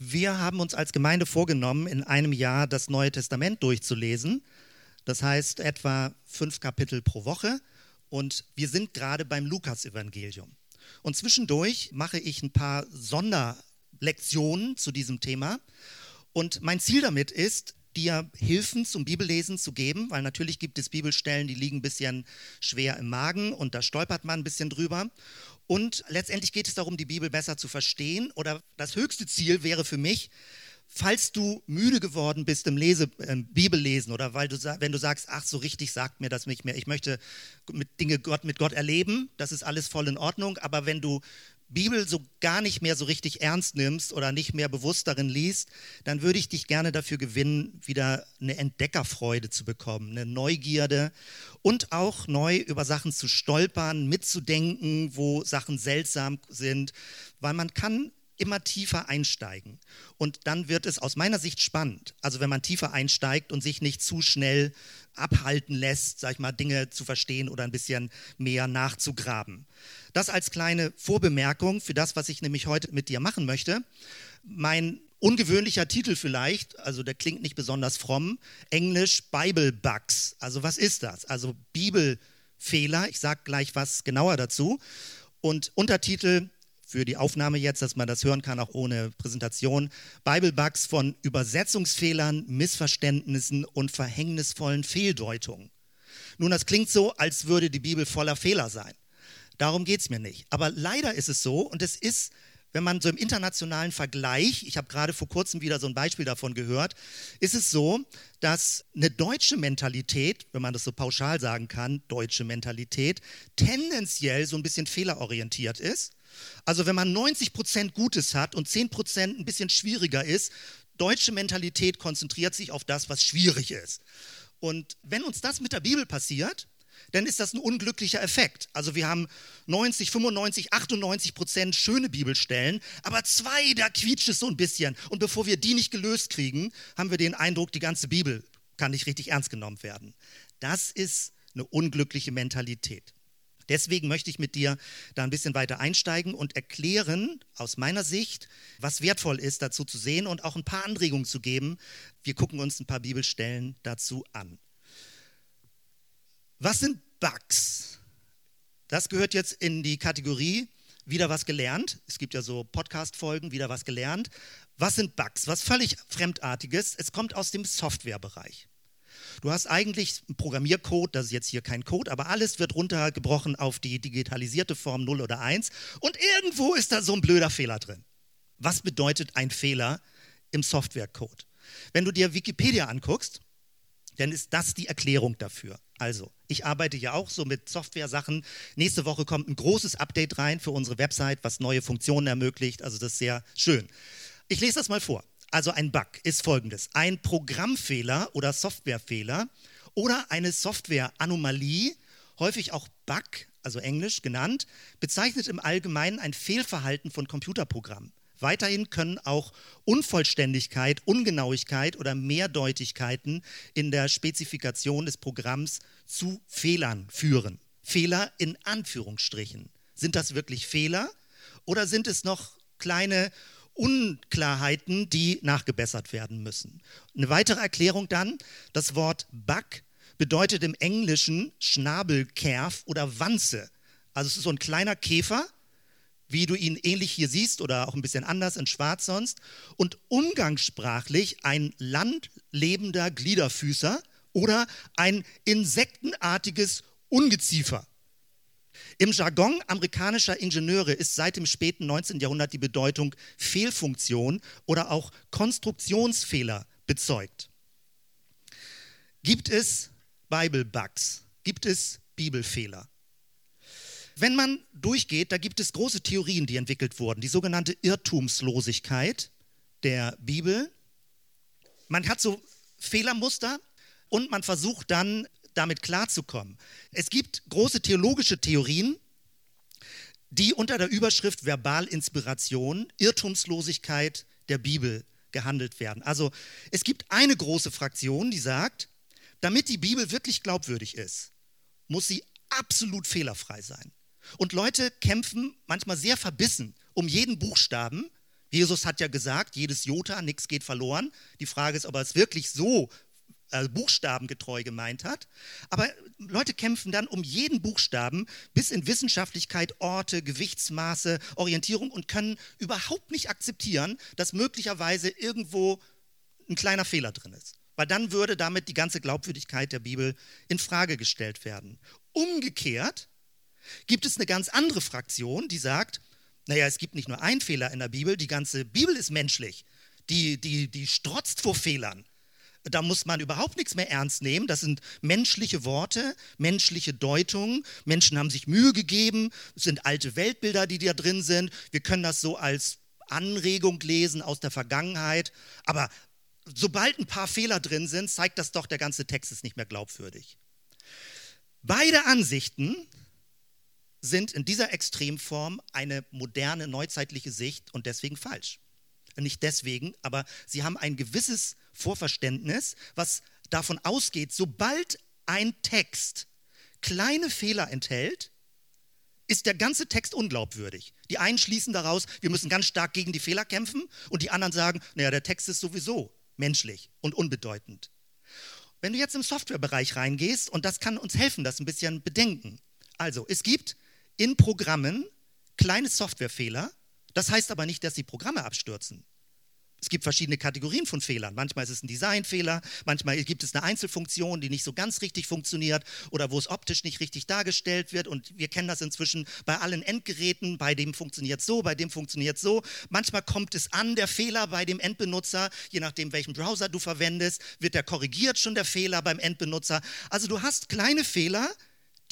Wir haben uns als Gemeinde vorgenommen, in einem Jahr das Neue Testament durchzulesen. Das heißt etwa fünf Kapitel pro Woche. Und wir sind gerade beim Lukas-Evangelium. Und zwischendurch mache ich ein paar Sonderlektionen zu diesem Thema. Und mein Ziel damit ist, dir Hilfen zum Bibellesen zu geben, weil natürlich gibt es Bibelstellen, die liegen ein bisschen schwer im Magen und da stolpert man ein bisschen drüber. Und letztendlich geht es darum, die Bibel besser zu verstehen. Oder das höchste Ziel wäre für mich, falls du müde geworden bist im Lese, äh, Bibellesen oder weil du, wenn du sagst, ach, so richtig sagt mir das nicht mehr, ich möchte mit Dinge Gott, mit Gott erleben, das ist alles voll in Ordnung, aber wenn du Bibel so gar nicht mehr so richtig ernst nimmst oder nicht mehr bewusst darin liest, dann würde ich dich gerne dafür gewinnen, wieder eine Entdeckerfreude zu bekommen, eine Neugierde und auch neu über Sachen zu stolpern, mitzudenken, wo Sachen seltsam sind, weil man kann immer tiefer einsteigen. Und dann wird es aus meiner Sicht spannend. Also wenn man tiefer einsteigt und sich nicht zu schnell abhalten lässt, sag ich mal, Dinge zu verstehen oder ein bisschen mehr nachzugraben. Das als kleine Vorbemerkung für das, was ich nämlich heute mit dir machen möchte. Mein ungewöhnlicher Titel vielleicht, also der klingt nicht besonders fromm, Englisch Bible Bugs. Also was ist das? Also Bibelfehler. Ich sage gleich was genauer dazu. Und Untertitel für die Aufnahme jetzt, dass man das hören kann, auch ohne Präsentation. Bible Bugs von Übersetzungsfehlern, Missverständnissen und verhängnisvollen Fehldeutungen. Nun, das klingt so, als würde die Bibel voller Fehler sein. Darum geht es mir nicht. Aber leider ist es so, und es ist, wenn man so im internationalen Vergleich, ich habe gerade vor kurzem wieder so ein Beispiel davon gehört, ist es so, dass eine deutsche Mentalität, wenn man das so pauschal sagen kann, deutsche Mentalität, tendenziell so ein bisschen fehlerorientiert ist also wenn man 90 Prozent Gutes hat und 10 Prozent ein bisschen schwieriger ist, deutsche Mentalität konzentriert sich auf das, was schwierig ist. Und wenn uns das mit der Bibel passiert, dann ist das ein unglücklicher Effekt. Also wir haben 90, 95, 98 Prozent schöne Bibelstellen, aber zwei, da quietscht es so ein bisschen. Und bevor wir die nicht gelöst kriegen, haben wir den Eindruck, die ganze Bibel kann nicht richtig ernst genommen werden. Das ist eine unglückliche Mentalität. Deswegen möchte ich mit dir da ein bisschen weiter einsteigen und erklären, aus meiner Sicht, was wertvoll ist, dazu zu sehen und auch ein paar Anregungen zu geben. Wir gucken uns ein paar Bibelstellen dazu an. Was sind Bugs? Das gehört jetzt in die Kategorie wieder was gelernt. Es gibt ja so Podcast-Folgen, wieder was gelernt. Was sind Bugs? Was völlig Fremdartiges. Es kommt aus dem Softwarebereich. Du hast eigentlich einen Programmiercode, das ist jetzt hier kein Code, aber alles wird runtergebrochen auf die digitalisierte Form 0 oder 1 und irgendwo ist da so ein blöder Fehler drin. Was bedeutet ein Fehler im Softwarecode? Wenn du dir Wikipedia anguckst, dann ist das die Erklärung dafür. Also, ich arbeite ja auch so mit Software-Sachen. Nächste Woche kommt ein großes Update rein für unsere Website, was neue Funktionen ermöglicht. Also, das ist sehr schön. Ich lese das mal vor. Also ein Bug ist folgendes. Ein Programmfehler oder Softwarefehler oder eine Softwareanomalie, häufig auch Bug, also englisch genannt, bezeichnet im Allgemeinen ein Fehlverhalten von Computerprogrammen. Weiterhin können auch Unvollständigkeit, Ungenauigkeit oder Mehrdeutigkeiten in der Spezifikation des Programms zu Fehlern führen. Fehler in Anführungsstrichen. Sind das wirklich Fehler oder sind es noch kleine Unklarheiten, die nachgebessert werden müssen. Eine weitere Erklärung dann, das Wort Bug bedeutet im Englischen Schnabelkerf oder Wanze. Also es ist so ein kleiner Käfer, wie du ihn ähnlich hier siehst oder auch ein bisschen anders in Schwarz sonst. Und umgangssprachlich ein landlebender Gliederfüßer oder ein insektenartiges Ungeziefer. Im Jargon amerikanischer Ingenieure ist seit dem späten 19. Jahrhundert die Bedeutung Fehlfunktion oder auch Konstruktionsfehler bezeugt. Gibt es Bible Bugs? Gibt es Bibelfehler? Wenn man durchgeht, da gibt es große Theorien, die entwickelt wurden. Die sogenannte Irrtumslosigkeit der Bibel. Man hat so Fehlermuster und man versucht dann damit klarzukommen. Es gibt große theologische Theorien, die unter der Überschrift Verbalinspiration, Irrtumslosigkeit der Bibel gehandelt werden. Also es gibt eine große Fraktion, die sagt, damit die Bibel wirklich glaubwürdig ist, muss sie absolut fehlerfrei sein. Und Leute kämpfen manchmal sehr verbissen um jeden Buchstaben, Jesus hat ja gesagt, jedes Jota, nichts geht verloren. Die Frage ist, ob er es wirklich so äh, buchstabengetreu gemeint hat. Aber Leute kämpfen dann um jeden Buchstaben bis in Wissenschaftlichkeit, Orte, Gewichtsmaße, Orientierung und können überhaupt nicht akzeptieren, dass möglicherweise irgendwo ein kleiner Fehler drin ist. Weil dann würde damit die ganze Glaubwürdigkeit der Bibel in Frage gestellt werden. Umgekehrt gibt es eine ganz andere Fraktion, die sagt, naja, es gibt nicht nur einen Fehler in der Bibel, die ganze Bibel ist menschlich. Die, die, die strotzt vor Fehlern. Da muss man überhaupt nichts mehr ernst nehmen. Das sind menschliche Worte, menschliche Deutungen. Menschen haben sich Mühe gegeben. Es sind alte Weltbilder, die da drin sind. Wir können das so als Anregung lesen aus der Vergangenheit. Aber sobald ein paar Fehler drin sind, zeigt das doch, der ganze Text ist nicht mehr glaubwürdig. Beide Ansichten sind in dieser Extremform eine moderne, neuzeitliche Sicht und deswegen falsch. Nicht deswegen, aber sie haben ein gewisses Vorverständnis, was davon ausgeht, sobald ein Text kleine Fehler enthält, ist der ganze Text unglaubwürdig. Die einen schließen daraus, wir müssen ganz stark gegen die Fehler kämpfen und die anderen sagen, naja, der Text ist sowieso menschlich und unbedeutend. Wenn du jetzt im Softwarebereich reingehst, und das kann uns helfen, das ein bisschen bedenken. Also, es gibt in Programmen kleine Softwarefehler, das heißt aber nicht, dass die Programme abstürzen. Es gibt verschiedene Kategorien von Fehlern. Manchmal ist es ein Designfehler, manchmal gibt es eine Einzelfunktion, die nicht so ganz richtig funktioniert oder wo es optisch nicht richtig dargestellt wird. Und wir kennen das inzwischen bei allen Endgeräten. Bei dem funktioniert so, bei dem funktioniert so. Manchmal kommt es an, der Fehler bei dem Endbenutzer, je nachdem, welchen Browser du verwendest, wird der korrigiert schon der Fehler beim Endbenutzer. Also du hast kleine Fehler,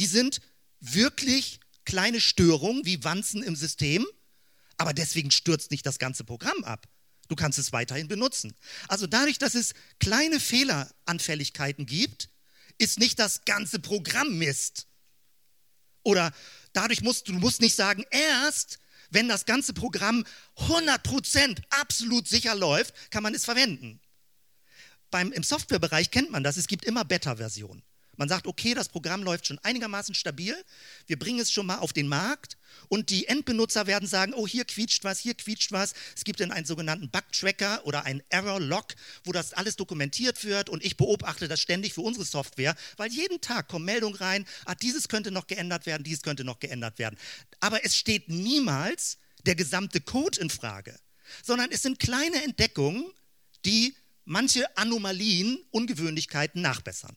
die sind wirklich kleine Störungen wie Wanzen im System, aber deswegen stürzt nicht das ganze Programm ab. Du kannst es weiterhin benutzen. Also dadurch, dass es kleine Fehleranfälligkeiten gibt, ist nicht das ganze Programm Mist. Oder dadurch musst du musst nicht sagen, erst wenn das ganze Programm 100% absolut sicher läuft, kann man es verwenden. Beim, Im Softwarebereich kennt man das, es gibt immer Beta-Versionen. Man sagt, okay, das Programm läuft schon einigermaßen stabil, wir bringen es schon mal auf den Markt und die Endbenutzer werden sagen, oh, hier quietscht was, hier quietscht was. Es gibt dann einen sogenannten Bug-Tracker oder einen Error-Log, wo das alles dokumentiert wird und ich beobachte das ständig für unsere Software, weil jeden Tag kommen Meldungen rein, ah, dieses könnte noch geändert werden, dieses könnte noch geändert werden. Aber es steht niemals der gesamte Code in Frage, sondern es sind kleine Entdeckungen, die manche Anomalien, Ungewöhnlichkeiten nachbessern.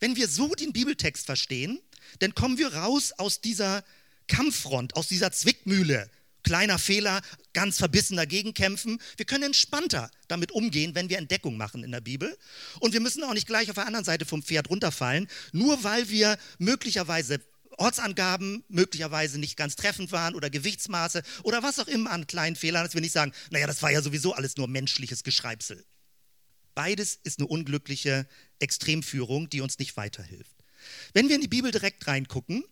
Wenn wir so den Bibeltext verstehen, dann kommen wir raus aus dieser Kampffront, aus dieser Zwickmühle. Kleiner Fehler, ganz verbissen dagegen kämpfen. Wir können entspannter damit umgehen, wenn wir Entdeckung machen in der Bibel. Und wir müssen auch nicht gleich auf der anderen Seite vom Pferd runterfallen, nur weil wir möglicherweise Ortsangaben möglicherweise nicht ganz treffend waren oder Gewichtsmaße oder was auch immer an kleinen Fehlern, dass wir nicht sagen, naja, das war ja sowieso alles nur menschliches Geschreibsel. Beides ist eine unglückliche Extremführung, die uns nicht weiterhilft. Wenn wir in die Bibel direkt reingucken,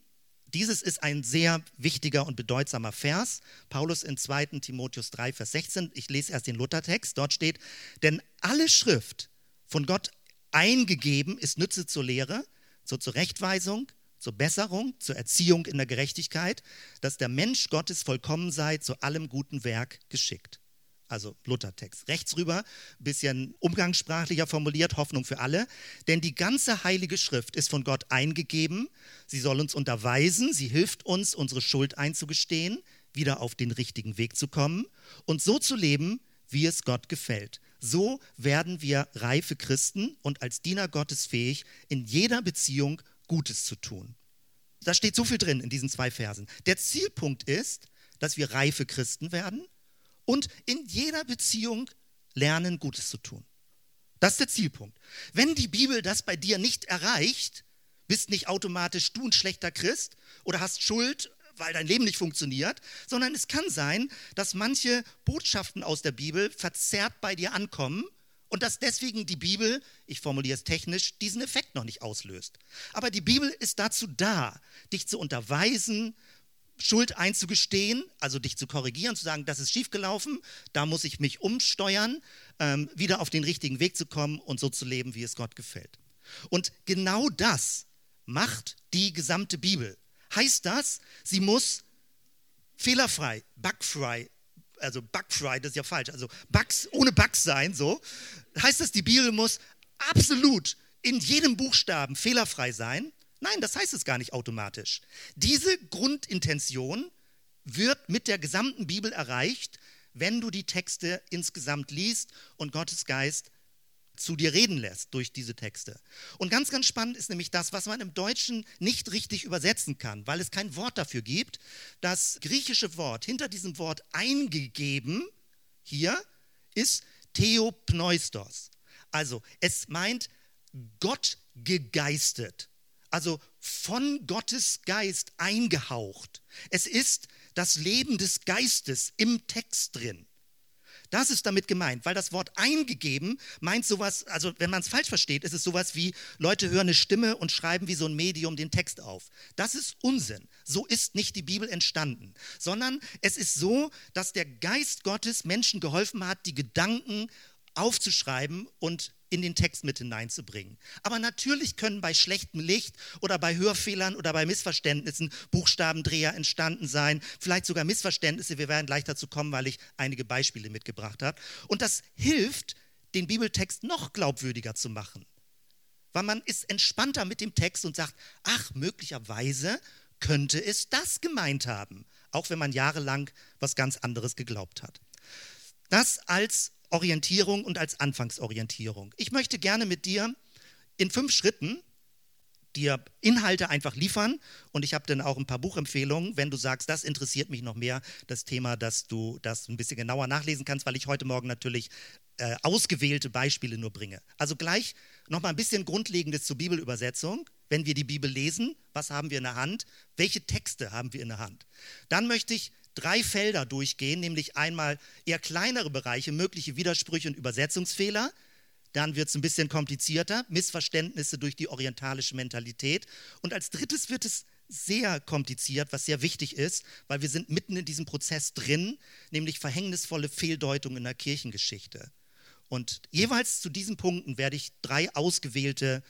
dieses ist ein sehr wichtiger und bedeutsamer Vers. Paulus in 2. Timotheus 3, Vers 16. Ich lese erst den Luthertext. Dort steht, denn alle Schrift von Gott eingegeben ist Nütze zur Lehre, zur Zurechtweisung, zur Besserung, zur Erziehung in der Gerechtigkeit, dass der Mensch Gottes vollkommen sei, zu allem guten Werk geschickt also Luthertext. Rechts rüber, bisschen umgangssprachlicher formuliert, Hoffnung für alle. Denn die ganze Heilige Schrift ist von Gott eingegeben. Sie soll uns unterweisen, sie hilft uns, unsere Schuld einzugestehen, wieder auf den richtigen Weg zu kommen und so zu leben, wie es Gott gefällt. So werden wir reife Christen und als Diener Gottes fähig, in jeder Beziehung Gutes zu tun. Da steht so viel drin in diesen zwei Versen. Der Zielpunkt ist, dass wir reife Christen werden und in jeder Beziehung lernen, Gutes zu tun. Das ist der Zielpunkt. Wenn die Bibel das bei dir nicht erreicht, bist nicht automatisch du ein schlechter Christ oder hast Schuld, weil dein Leben nicht funktioniert, sondern es kann sein, dass manche Botschaften aus der Bibel verzerrt bei dir ankommen und dass deswegen die Bibel, ich formuliere es technisch, diesen Effekt noch nicht auslöst. Aber die Bibel ist dazu da, dich zu unterweisen, Schuld einzugestehen, also dich zu korrigieren, zu sagen, das ist schiefgelaufen, da muss ich mich umsteuern, ähm, wieder auf den richtigen Weg zu kommen und so zu leben, wie es Gott gefällt. Und genau das macht die gesamte Bibel. Heißt das, sie muss fehlerfrei, bugfrei, also bugfrei, das ist ja falsch, also Bugs, ohne Bugs sein, so, heißt das, die Bibel muss absolut in jedem Buchstaben fehlerfrei sein? Nein, das heißt es gar nicht automatisch. Diese Grundintention wird mit der gesamten Bibel erreicht, wenn du die Texte insgesamt liest und Gottes Geist zu dir reden lässt durch diese Texte. Und ganz, ganz spannend ist nämlich das, was man im Deutschen nicht richtig übersetzen kann, weil es kein Wort dafür gibt. Das griechische Wort hinter diesem Wort eingegeben hier ist Theopneustos. Also es meint Gott gegeistet, also von Gottes Geist eingehaucht. Es ist das Leben des Geistes im Text drin. Das ist damit gemeint, weil das Wort eingegeben meint sowas, also wenn man es falsch versteht, ist es sowas wie, Leute hören eine Stimme und schreiben wie so ein Medium den Text auf. Das ist Unsinn. So ist nicht die Bibel entstanden, sondern es ist so, dass der Geist Gottes Menschen geholfen hat, die Gedanken aufzuschreiben und in den Text mit hineinzubringen. Aber natürlich können bei schlechtem Licht oder bei Hörfehlern oder bei Missverständnissen Buchstabendreher entstanden sein, vielleicht sogar Missverständnisse. Wir werden gleich dazu kommen, weil ich einige Beispiele mitgebracht habe. Und das hilft, den Bibeltext noch glaubwürdiger zu machen. Weil man ist entspannter mit dem Text und sagt, ach, möglicherweise könnte es das gemeint haben, auch wenn man jahrelang was ganz anderes geglaubt hat. Das als Orientierung und als Anfangsorientierung. Ich möchte gerne mit dir in fünf Schritten dir Inhalte einfach liefern und ich habe dann auch ein paar Buchempfehlungen, wenn du sagst, das interessiert mich noch mehr, das Thema, dass du das ein bisschen genauer nachlesen kannst, weil ich heute Morgen natürlich äh, ausgewählte Beispiele nur bringe. Also gleich nochmal ein bisschen Grundlegendes zur Bibelübersetzung. Wenn wir die Bibel lesen, was haben wir in der Hand? Welche Texte haben wir in der Hand? Dann möchte ich drei Felder durchgehen, nämlich einmal eher kleinere Bereiche, mögliche Widersprüche und Übersetzungsfehler. Dann wird es ein bisschen komplizierter, Missverständnisse durch die orientalische Mentalität. Und als drittes wird es sehr kompliziert, was sehr wichtig ist, weil wir sind mitten in diesem Prozess drin, nämlich verhängnisvolle Fehldeutungen in der Kirchengeschichte. Und jeweils zu diesen Punkten werde ich drei ausgewählte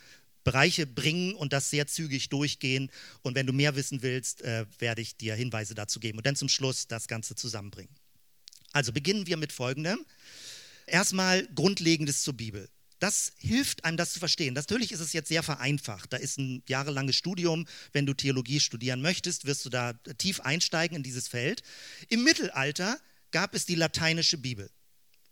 Bereiche bringen und das sehr zügig durchgehen. Und wenn du mehr wissen willst, äh, werde ich dir Hinweise dazu geben und dann zum Schluss das Ganze zusammenbringen. Also beginnen wir mit Folgendem. Erstmal Grundlegendes zur Bibel. Das hilft einem, das zu verstehen. Natürlich ist es jetzt sehr vereinfacht. Da ist ein jahrelanges Studium. Wenn du Theologie studieren möchtest, wirst du da tief einsteigen in dieses Feld. Im Mittelalter gab es die lateinische Bibel.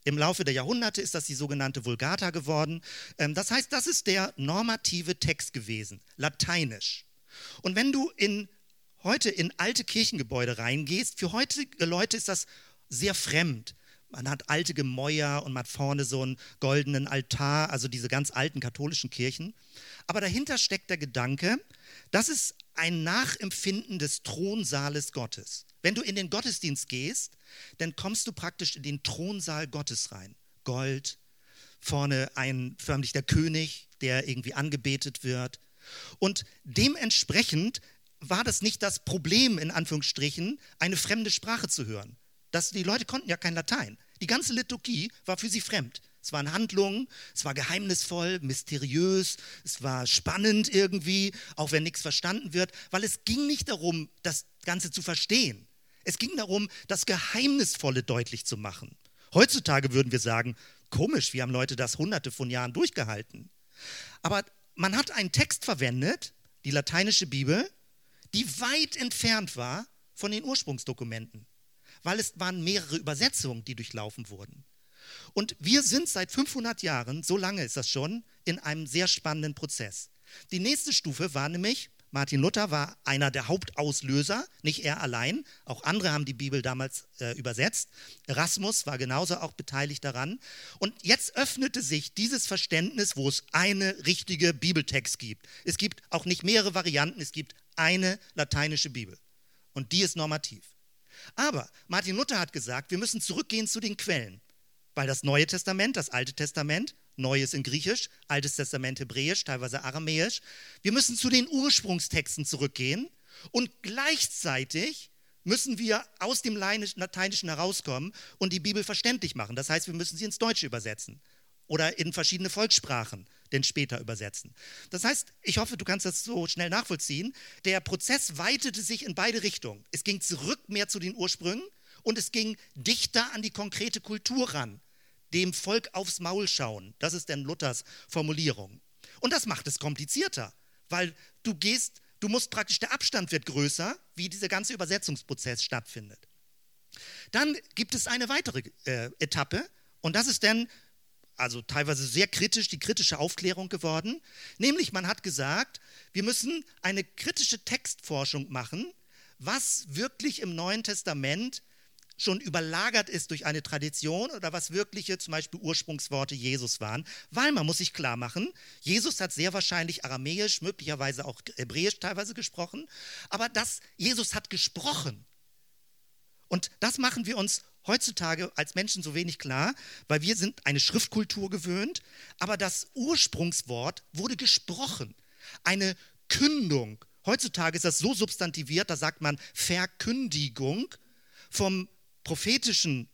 Im Laufe der Jahrhunderte ist das die sogenannte Vulgata geworden. Ähm, das heißt, das ist der normative Text gewesen, lateinisch. Und wenn du in, heute in alte Kirchengebäude reingehst, für heutige Leute ist das sehr fremd. Man hat alte Gemäuer und man hat vorne so einen goldenen Altar, also diese ganz alten katholischen Kirchen. Aber dahinter steckt der Gedanke, das ist ein Nachempfinden des Thronsaales Gottes. Wenn du in den Gottesdienst gehst, dann kommst du praktisch in den Thronsaal Gottes rein. Gold, vorne ein förmlich der König, der irgendwie angebetet wird. Und dementsprechend war das nicht das Problem, in Anführungsstrichen, eine fremde Sprache zu hören. Das, die Leute konnten ja kein Latein. Die ganze Liturgie war für sie fremd. Es waren Handlungen, es war geheimnisvoll, mysteriös, es war spannend irgendwie, auch wenn nichts verstanden wird, weil es ging nicht darum, das Ganze zu verstehen. Es ging darum, das Geheimnisvolle deutlich zu machen. Heutzutage würden wir sagen, komisch, wie haben Leute das hunderte von Jahren durchgehalten. Aber man hat einen Text verwendet, die lateinische Bibel, die weit entfernt war von den Ursprungsdokumenten, weil es waren mehrere Übersetzungen, die durchlaufen wurden. Und wir sind seit 500 Jahren, so lange ist das schon, in einem sehr spannenden Prozess. Die nächste Stufe war nämlich, Martin Luther war einer der Hauptauslöser, nicht er allein, auch andere haben die Bibel damals äh, übersetzt. Erasmus war genauso auch beteiligt daran. Und jetzt öffnete sich dieses Verständnis, wo es eine richtige Bibeltext gibt. Es gibt auch nicht mehrere Varianten, es gibt eine lateinische Bibel. Und die ist normativ. Aber Martin Luther hat gesagt, wir müssen zurückgehen zu den Quellen. Weil das Neue Testament, das Alte Testament, Neues in Griechisch, Altes Testament Hebräisch, teilweise Aramäisch. Wir müssen zu den Ursprungstexten zurückgehen und gleichzeitig müssen wir aus dem Lateinischen herauskommen und die Bibel verständlich machen. Das heißt, wir müssen sie ins Deutsche übersetzen oder in verschiedene Volkssprachen denn später übersetzen. Das heißt, ich hoffe, du kannst das so schnell nachvollziehen. Der Prozess weitete sich in beide Richtungen. Es ging zurück mehr zu den Ursprüngen und es ging dichter an die konkrete Kultur ran, dem Volk aufs Maul schauen. Das ist denn Luthers Formulierung. Und das macht es komplizierter, weil du gehst, du musst praktisch, der Abstand wird größer, wie dieser ganze Übersetzungsprozess stattfindet. Dann gibt es eine weitere äh, Etappe und das ist dann also teilweise sehr kritisch, die kritische Aufklärung geworden. Nämlich man hat gesagt, wir müssen eine kritische Textforschung machen, was wirklich im Neuen Testament schon überlagert ist durch eine Tradition oder was wirkliche zum Beispiel Ursprungsworte Jesus waren, weil man muss sich klar machen, Jesus hat sehr wahrscheinlich Aramäisch, möglicherweise auch Hebräisch teilweise gesprochen, aber das Jesus hat gesprochen. Und das machen wir uns heutzutage als Menschen so wenig klar, weil wir sind eine Schriftkultur gewöhnt, aber das Ursprungswort wurde gesprochen. Eine Kündung. Heutzutage ist das so substantiviert, da sagt man Verkündigung. Vom prophetischen,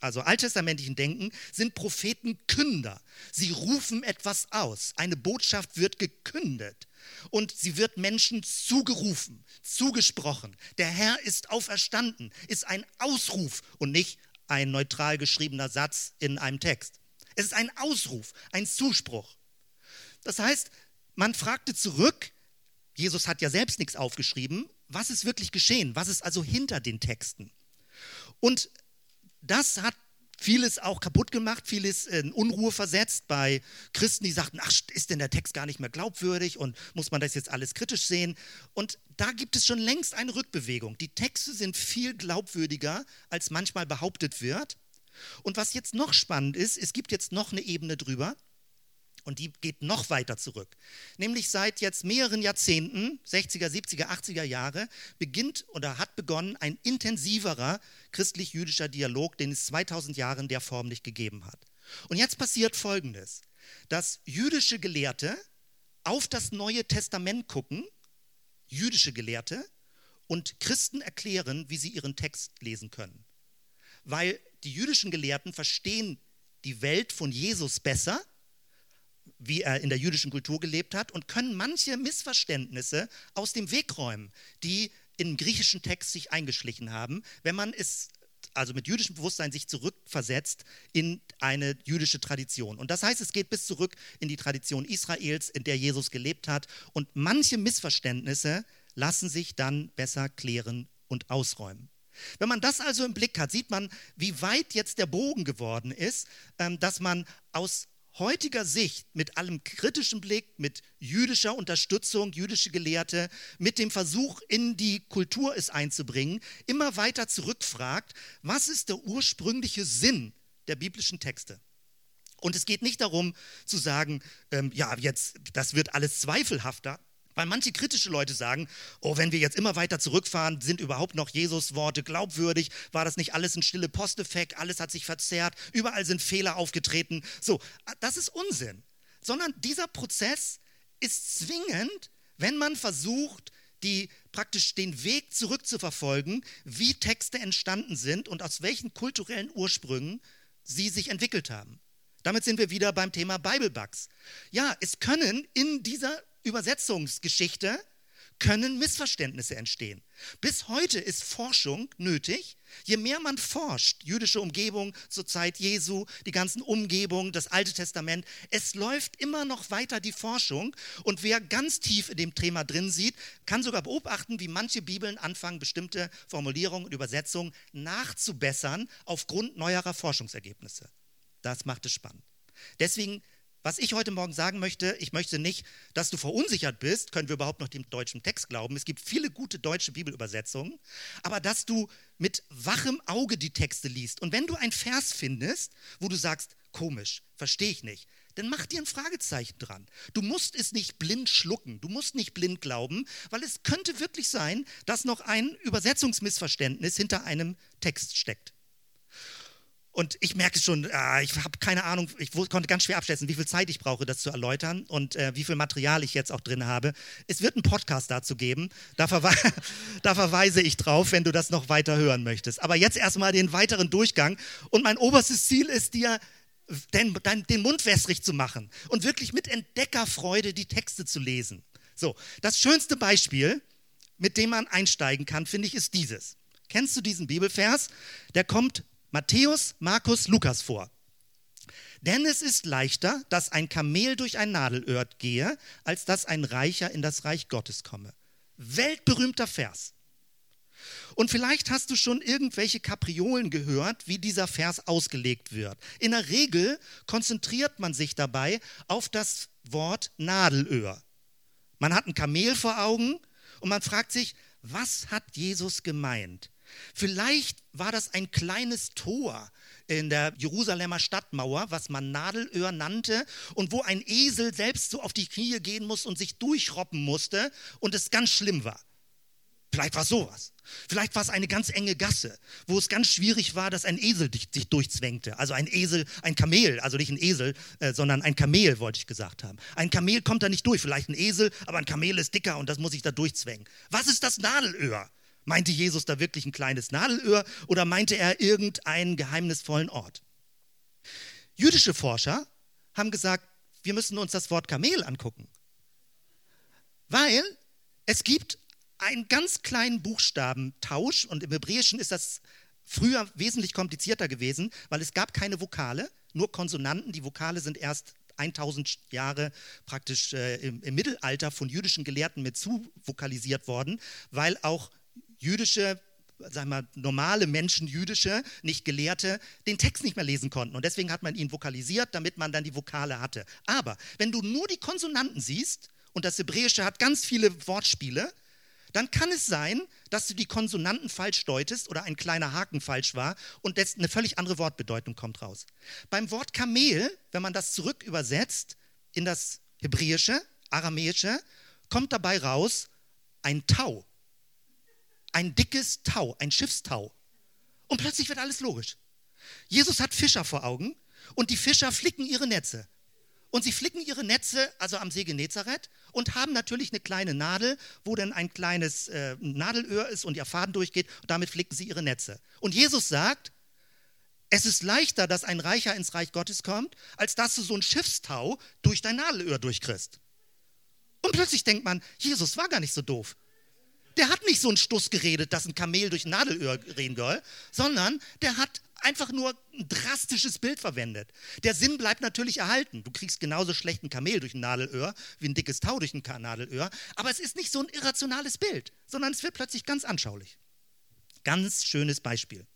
also alttestamentlichen Denken, sind Propheten Künder. Sie rufen etwas aus. Eine Botschaft wird gekündet und sie wird Menschen zugerufen, zugesprochen. Der Herr ist auferstanden, ist ein Ausruf und nicht ein neutral geschriebener Satz in einem Text. Es ist ein Ausruf, ein Zuspruch. Das heißt, man fragte zurück, Jesus hat ja selbst nichts aufgeschrieben, was ist wirklich geschehen? Was ist also hinter den Texten? Und das hat vieles auch kaputt gemacht, vieles in Unruhe versetzt bei Christen, die sagten, ach, ist denn der Text gar nicht mehr glaubwürdig und muss man das jetzt alles kritisch sehen? Und da gibt es schon längst eine Rückbewegung. Die Texte sind viel glaubwürdiger, als manchmal behauptet wird. Und was jetzt noch spannend ist, es gibt jetzt noch eine Ebene drüber. Und die geht noch weiter zurück. Nämlich seit jetzt mehreren Jahrzehnten, 60er, 70er, 80er Jahre, beginnt oder hat begonnen ein intensiverer christlich-jüdischer Dialog, den es 2000 Jahre in der Form nicht gegeben hat. Und jetzt passiert Folgendes, dass jüdische Gelehrte auf das Neue Testament gucken, jüdische Gelehrte, und Christen erklären, wie sie ihren Text lesen können. Weil die jüdischen Gelehrten verstehen die Welt von Jesus besser wie er in der jüdischen Kultur gelebt hat und können manche Missverständnisse aus dem Weg räumen, die im griechischen Text sich eingeschlichen haben, wenn man es also mit jüdischem Bewusstsein sich zurückversetzt in eine jüdische Tradition. Und das heißt, es geht bis zurück in die Tradition Israels, in der Jesus gelebt hat. Und manche Missverständnisse lassen sich dann besser klären und ausräumen. Wenn man das also im Blick hat, sieht man, wie weit jetzt der Bogen geworden ist, ähm, dass man aus heutiger Sicht, mit allem kritischen Blick, mit jüdischer Unterstützung, jüdische Gelehrte, mit dem Versuch, in die Kultur es einzubringen, immer weiter zurückfragt, was ist der ursprüngliche Sinn der biblischen Texte? Und es geht nicht darum zu sagen, ähm, ja, jetzt, das wird alles zweifelhafter, weil manche kritische Leute sagen, oh, wenn wir jetzt immer weiter zurückfahren, sind überhaupt noch Jesus Worte glaubwürdig? War das nicht alles ein stille Posteffekt? Alles hat sich verzerrt, überall sind Fehler aufgetreten. So, das ist Unsinn. Sondern dieser Prozess ist zwingend, wenn man versucht, die praktisch den Weg zurückzuverfolgen, wie Texte entstanden sind und aus welchen kulturellen Ursprüngen sie sich entwickelt haben. Damit sind wir wieder beim Thema Biblebugs. Ja, es können in dieser Übersetzungsgeschichte können Missverständnisse entstehen. Bis heute ist Forschung nötig. Je mehr man forscht, jüdische Umgebung zur Zeit Jesu, die ganzen Umgebungen, das Alte Testament, es läuft immer noch weiter die Forschung. Und wer ganz tief in dem Thema drin sieht, kann sogar beobachten, wie manche Bibeln anfangen, bestimmte Formulierungen und Übersetzungen nachzubessern aufgrund neuerer Forschungsergebnisse. Das macht es spannend. Deswegen was ich heute Morgen sagen möchte, ich möchte nicht, dass du verunsichert bist, können wir überhaupt noch dem deutschen Text glauben. Es gibt viele gute deutsche Bibelübersetzungen, aber dass du mit wachem Auge die Texte liest. Und wenn du ein Vers findest, wo du sagst, komisch, verstehe ich nicht, dann mach dir ein Fragezeichen dran. Du musst es nicht blind schlucken, du musst nicht blind glauben, weil es könnte wirklich sein, dass noch ein Übersetzungsmissverständnis hinter einem Text steckt. Und ich merke schon, äh, ich habe keine Ahnung, ich konnte ganz schwer abschätzen, wie viel Zeit ich brauche, das zu erläutern und äh, wie viel Material ich jetzt auch drin habe. Es wird einen Podcast dazu geben, da, verwe da verweise ich drauf, wenn du das noch weiter hören möchtest. Aber jetzt erstmal den weiteren Durchgang. Und mein oberstes Ziel ist dir, den, den Mund wässrig zu machen und wirklich mit Entdeckerfreude die Texte zu lesen. So, das schönste Beispiel, mit dem man einsteigen kann, finde ich, ist dieses. Kennst du diesen Bibelvers? Der kommt Matthäus, Markus, Lukas vor. Denn es ist leichter, dass ein Kamel durch ein Nadelöhr gehe, als dass ein Reicher in das Reich Gottes komme. Weltberühmter Vers. Und vielleicht hast du schon irgendwelche Kapriolen gehört, wie dieser Vers ausgelegt wird. In der Regel konzentriert man sich dabei auf das Wort Nadelöhr. Man hat ein Kamel vor Augen und man fragt sich, was hat Jesus gemeint? Vielleicht war das ein kleines Tor in der Jerusalemer Stadtmauer, was man Nadelöhr nannte und wo ein Esel selbst so auf die Knie gehen muss und sich durchroppen musste und es ganz schlimm war. Vielleicht war es sowas. Vielleicht war es eine ganz enge Gasse, wo es ganz schwierig war, dass ein Esel sich durchzwängte. Also ein Esel, ein Kamel, also nicht ein Esel, äh, sondern ein Kamel, wollte ich gesagt haben. Ein Kamel kommt da nicht durch, vielleicht ein Esel, aber ein Kamel ist dicker und das muss sich da durchzwängen. Was ist das Nadelöhr? Meinte Jesus da wirklich ein kleines Nadelöhr oder meinte er irgendeinen geheimnisvollen Ort? Jüdische Forscher haben gesagt, wir müssen uns das Wort Kamel angucken. Weil es gibt einen ganz kleinen Buchstabentausch und im Hebräischen ist das früher wesentlich komplizierter gewesen, weil es gab keine Vokale, nur Konsonanten. Die Vokale sind erst 1000 Jahre praktisch äh, im, im, Mittelalter von jüdischen Gelehrten mit zuvokalisiert worden, weil auch jüdische, sagen wir normale Menschen, jüdische, nicht Gelehrte, den Text nicht mehr lesen konnten. Und deswegen hat man ihn vokalisiert, damit man dann die Vokale hatte. Aber wenn du nur die Konsonanten siehst, und das Hebräische hat ganz viele Wortspiele, dann kann es sein, dass du die Konsonanten falsch deutest oder ein kleiner Haken falsch war und jetzt eine völlig andere Wortbedeutung kommt raus. Beim Wort Kamel, wenn man das zurück übersetzt in das Hebräische, Aramäische, kommt dabei raus ein Tau. Ein dickes Tau, ein Schiffstau. Und plötzlich wird alles logisch. Jesus hat Fischer vor Augen und die Fischer flicken ihre Netze. Und sie flicken ihre Netze, also am See Genezareth, und haben natürlich eine kleine Nadel, wo dann ein kleines äh, Nadelöhr ist und ihr Faden durchgeht. Und damit flicken sie ihre Netze. Und Jesus sagt, es ist leichter, dass ein Reicher ins Reich Gottes kommt, als dass du so ein Schiffstau durch dein Nadelöhr durchkriegst. Und plötzlich denkt man, Jesus war gar nicht so doof. Der hat nicht so einen Stuss geredet, dass ein Kamel durch ein Nadelöhr reden soll, sondern der hat einfach nur ein drastisches Bild verwendet. Der Sinn bleibt natürlich erhalten. Du kriegst genauso schlecht ein Kamel durch ein Nadelöhr wie ein dickes Tau durch ein Nadelöhr, aber es ist nicht so ein irrationales Bild, sondern es wird plötzlich ganz anschaulich. Ganz schönes Beispiel.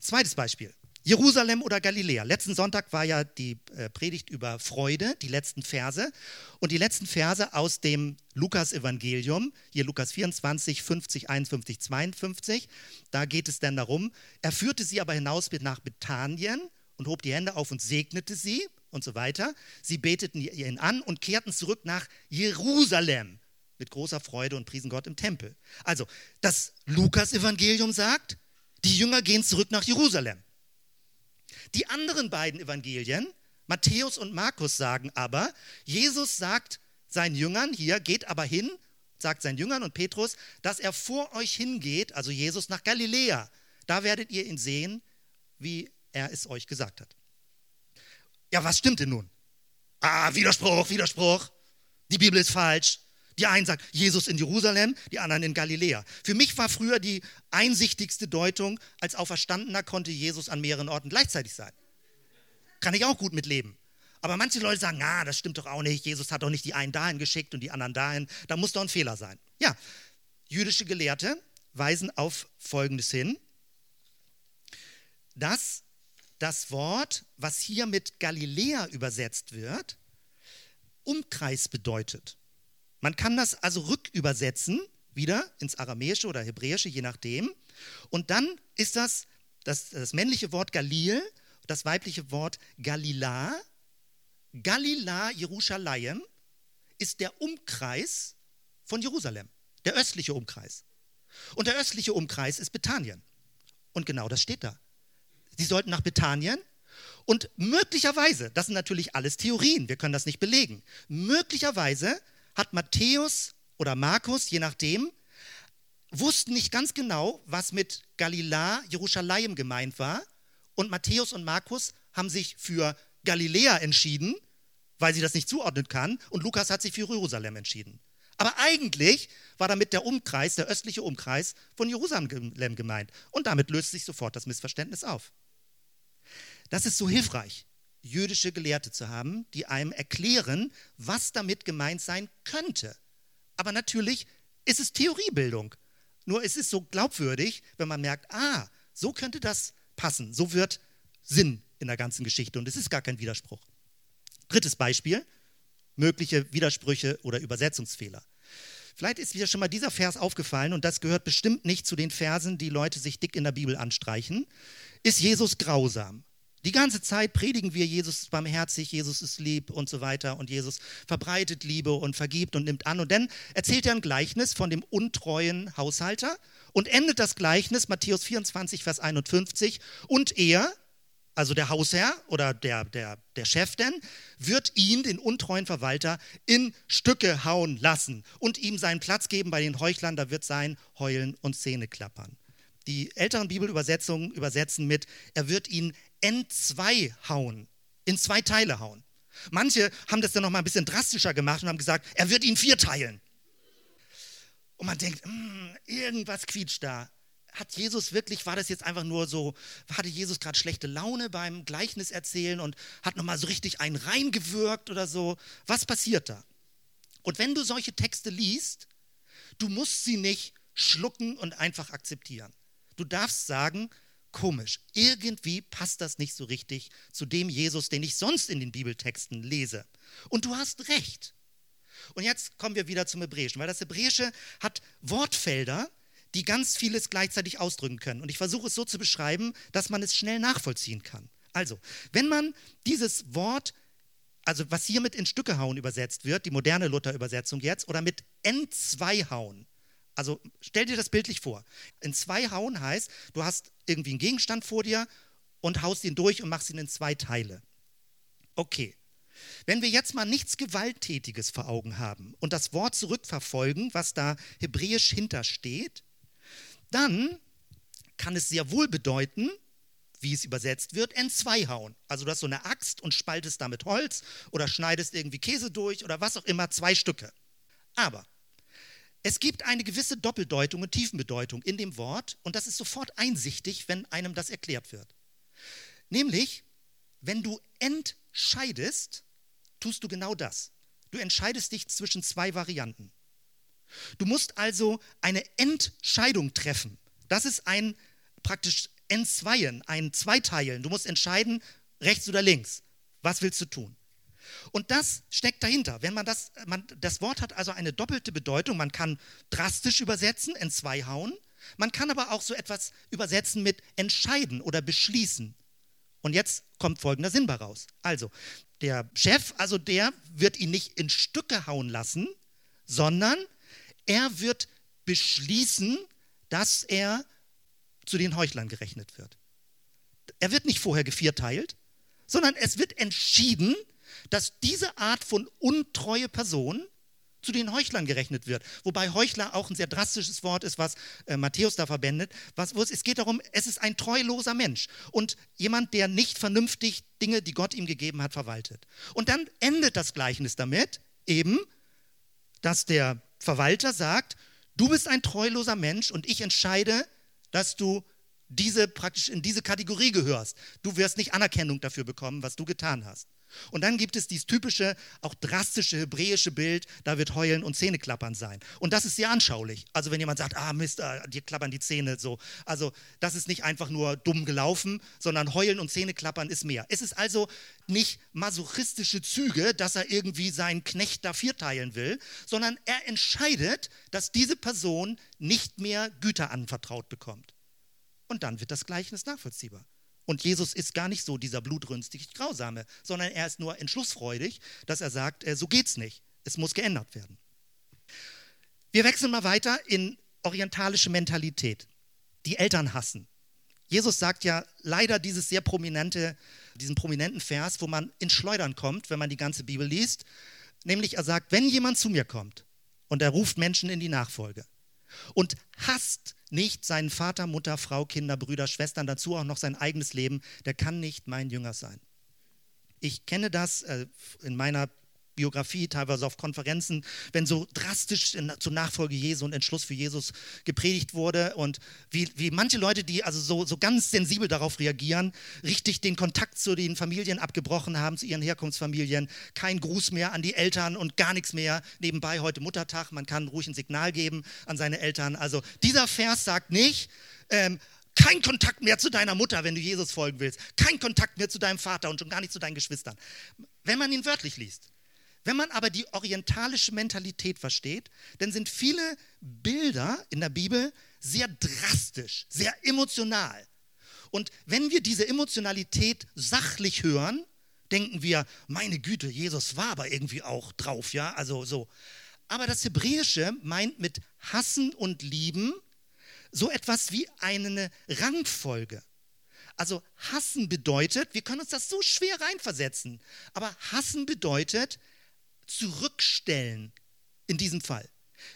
Zweites Beispiel. Jerusalem oder Galiläa. Letzten Sonntag war ja die äh, Predigt über Freude, die letzten Verse. Und die letzten Verse aus dem Lukas-Evangelium, hier Lukas 24, 50, 51, 52, da geht es dann darum, er führte sie aber hinaus nach Bethanien und hob die Hände auf und segnete sie und so weiter. Sie beteten ihn an und kehrten zurück nach Jerusalem mit großer Freude und priesen Gott im Tempel. Also, das Lukas-Evangelium sagt, die Jünger gehen zurück nach Jerusalem. Die anderen beiden Evangelien, Matthäus und Markus, sagen aber, Jesus sagt seinen Jüngern, hier geht aber hin, sagt seinen Jüngern und Petrus, dass er vor euch hingeht, also Jesus nach Galiläa. Da werdet ihr ihn sehen, wie er es euch gesagt hat. Ja, was stimmt denn nun? Ah, Widerspruch, Widerspruch. Die Bibel ist falsch. Die einen sagen, Jesus in Jerusalem, die anderen in Galiläa. Für mich war früher die einsichtigste Deutung, als Auferstandener konnte Jesus an mehreren Orten gleichzeitig sein. Kann ich auch gut mitleben. Aber manche Leute sagen, ah, das stimmt doch auch nicht. Jesus hat doch nicht die einen dahin geschickt und die anderen dahin. Da muss doch ein Fehler sein. Ja, jüdische Gelehrte weisen auf Folgendes hin, dass das Wort, was hier mit Galiläa übersetzt wird, Umkreis bedeutet. Man kann das also rückübersetzen, wieder ins Aramäische oder Hebräische, je nachdem. Und dann ist das das, das männliche Wort Galil, das weibliche Wort Galila. Galila, Jerusalem, ist der Umkreis von Jerusalem, der östliche Umkreis. Und der östliche Umkreis ist Bethanien. Und genau das steht da. Sie sollten nach Bethanien und möglicherweise, das sind natürlich alles Theorien, wir können das nicht belegen, möglicherweise hat Matthäus oder Markus, je nachdem, wussten nicht ganz genau, was mit Galiläa, Jerusalem gemeint war. Und Matthäus und Markus haben sich für Galiläa entschieden, weil sie das nicht zuordnen kann. Und Lukas hat sich für Jerusalem entschieden. Aber eigentlich war damit der Umkreis, der östliche Umkreis von Jerusalem gemeint. Und damit löst sich sofort das Missverständnis auf. Das ist so hilfreich, jüdische Gelehrte zu haben, die einem erklären, was damit gemeint sein könnte. Aber natürlich ist es Theoriebildung. Nur es ist so glaubwürdig, wenn man merkt, ah, so könnte das passen. So wird Sinn in der ganzen Geschichte und es ist gar kein Widerspruch. Drittes Beispiel, mögliche Widersprüche oder Übersetzungsfehler. Vielleicht ist dir schon mal dieser Vers aufgefallen und das gehört bestimmt nicht zu den Versen, die Leute sich dick in der Bibel anstreichen. Ist Jesus grausam? Die ganze Zeit predigen wir, Jesus ist barmherzig, Jesus ist lieb und so weiter und Jesus verbreitet Liebe und vergibt und nimmt an. Und dann erzählt er ein Gleichnis von dem untreuen Haushalter und endet das Gleichnis, Matthäus 24, Vers 51, und er, also der Hausherr oder der, der, der Chef denn, wird ihn, den untreuen Verwalter, in Stücke hauen lassen und ihm seinen Platz geben bei den Heuchlern, da wird sein Heulen und Zähne klappern. Die älteren Bibelübersetzungen übersetzen mit, er wird ihn entzwei hauen, in zwei Teile hauen. Manche haben das dann noch mal ein bisschen drastischer gemacht und haben gesagt, er wird ihn vier teilen. Und man denkt, hm, irgendwas quietscht da. Hat Jesus wirklich, war das jetzt einfach nur so, hatte Jesus gerade schlechte Laune beim Gleichnis erzählen und hat nochmal so richtig einen reingewirkt oder so? Was passiert da? Und wenn du solche Texte liest, du musst sie nicht schlucken und einfach akzeptieren. Du darfst sagen, komisch, irgendwie passt das nicht so richtig zu dem Jesus, den ich sonst in den Bibeltexten lese. Und du hast recht. Und jetzt kommen wir wieder zum Hebräischen, weil das Hebräische hat Wortfelder, die ganz vieles gleichzeitig ausdrücken können. Und ich versuche es so zu beschreiben, dass man es schnell nachvollziehen kann. Also, wenn man dieses Wort, also was hier mit in Stücke hauen übersetzt wird, die moderne Luther-Übersetzung jetzt, oder mit N2 hauen, also stell dir das bildlich vor. In zwei hauen heißt, du hast irgendwie einen Gegenstand vor dir und haust ihn durch und machst ihn in zwei Teile. Okay. Wenn wir jetzt mal nichts Gewalttätiges vor Augen haben und das Wort zurückverfolgen, was da hebräisch hintersteht, dann kann es sehr wohl bedeuten, wie es übersetzt wird, in zwei hauen. Also du hast so eine Axt und spaltest damit Holz oder schneidest irgendwie Käse durch oder was auch immer, zwei Stücke. Aber es gibt eine gewisse Doppeldeutung und Tiefenbedeutung in dem Wort und das ist sofort einsichtig, wenn einem das erklärt wird. Nämlich, wenn du entscheidest, tust du genau das. Du entscheidest dich zwischen zwei Varianten. Du musst also eine Entscheidung treffen. Das ist ein praktisch Entzweien, ein Zweiteilen. Du musst entscheiden, rechts oder links. Was willst du tun? Und das steckt dahinter. Wenn man das, man, das Wort hat also eine doppelte Bedeutung. Man kann drastisch übersetzen, in hauen. Man kann aber auch so etwas übersetzen mit entscheiden oder beschließen. Und jetzt kommt folgender Sinn daraus. Also, der Chef, also der wird ihn nicht in Stücke hauen lassen, sondern er wird beschließen, dass er zu den Heuchlern gerechnet wird. Er wird nicht vorher gevierteilt, sondern es wird entschieden, dass diese Art von untreue Person zu den Heuchlern gerechnet wird. Wobei Heuchler auch ein sehr drastisches Wort ist, was äh, Matthäus da verwendet. Was, es, es geht darum, es ist ein treuloser Mensch und jemand, der nicht vernünftig Dinge, die Gott ihm gegeben hat, verwaltet. Und dann endet das Gleichnis damit eben, dass der Verwalter sagt, du bist ein treuloser Mensch und ich entscheide, dass du diese praktisch in diese Kategorie gehörst. Du wirst nicht Anerkennung dafür bekommen, was du getan hast. Und dann gibt es dieses typische, auch drastische hebräische Bild, da wird Heulen und Zähneklappern sein. Und das ist sehr anschaulich. Also wenn jemand sagt, ah Mist, ah, dir klappern die Zähne so. Also das ist nicht einfach nur dumm gelaufen, sondern Heulen und Zähneklappern ist mehr. Es ist also nicht masochistische Züge, dass er irgendwie seinen Knecht da vierteilen will, sondern er entscheidet, dass diese Person nicht mehr Güter anvertraut bekommt. Und dann wird das Gleichnis nachvollziehbar. Und Jesus ist gar nicht so dieser blutrünstig Grausame, sondern er ist nur entschlussfreudig, dass er sagt, äh, so geht's nicht. Es muss geändert werden. Wir wechseln mal weiter in orientalische Mentalität. Die Eltern hassen. Jesus sagt ja leider dieses sehr prominente, diesen prominenten Vers, wo man ins Schleudern kommt, wenn man die ganze Bibel liest. Nämlich er sagt, wenn jemand zu mir kommt und er ruft Menschen in die Nachfolge und hasst nicht seinen Vater, Mutter, Frau, Kinder, Brüder, Schwestern, dazu auch noch sein eigenes Leben, der kann nicht mein Jünger sein. Ich kenne das äh, in meiner Biografie, teilweise auf Konferenzen, wenn so drastisch in, zur Nachfolge Jesu und Entschluss für Jesus gepredigt wurde und wie, wie manche Leute, die also so, so ganz sensibel darauf reagieren, richtig den Kontakt zu den Familien abgebrochen haben, zu ihren Herkunftsfamilien, kein Gruß mehr an die Eltern und gar nichts mehr. Nebenbei heute Muttertag, man kann ruhig ein Signal geben an seine Eltern. Also dieser Vers sagt nicht, ähm, kein Kontakt mehr zu deiner Mutter, wenn du Jesus folgen willst. Kein Kontakt mehr zu deinem Vater und schon gar nicht zu deinen Geschwistern. Wenn man ihn wörtlich liest. Wenn man aber die orientalische Mentalität versteht, dann sind viele Bilder in der Bibel sehr drastisch, sehr emotional. Und wenn wir diese Emotionalität sachlich hören, denken wir, meine Güte, Jesus war aber irgendwie auch drauf, ja, also so. Aber das Hebräische meint mit hassen und lieben so etwas wie eine Rangfolge. Also hassen bedeutet, wir können uns das so schwer reinversetzen, aber hassen bedeutet zurückstellen in diesem Fall.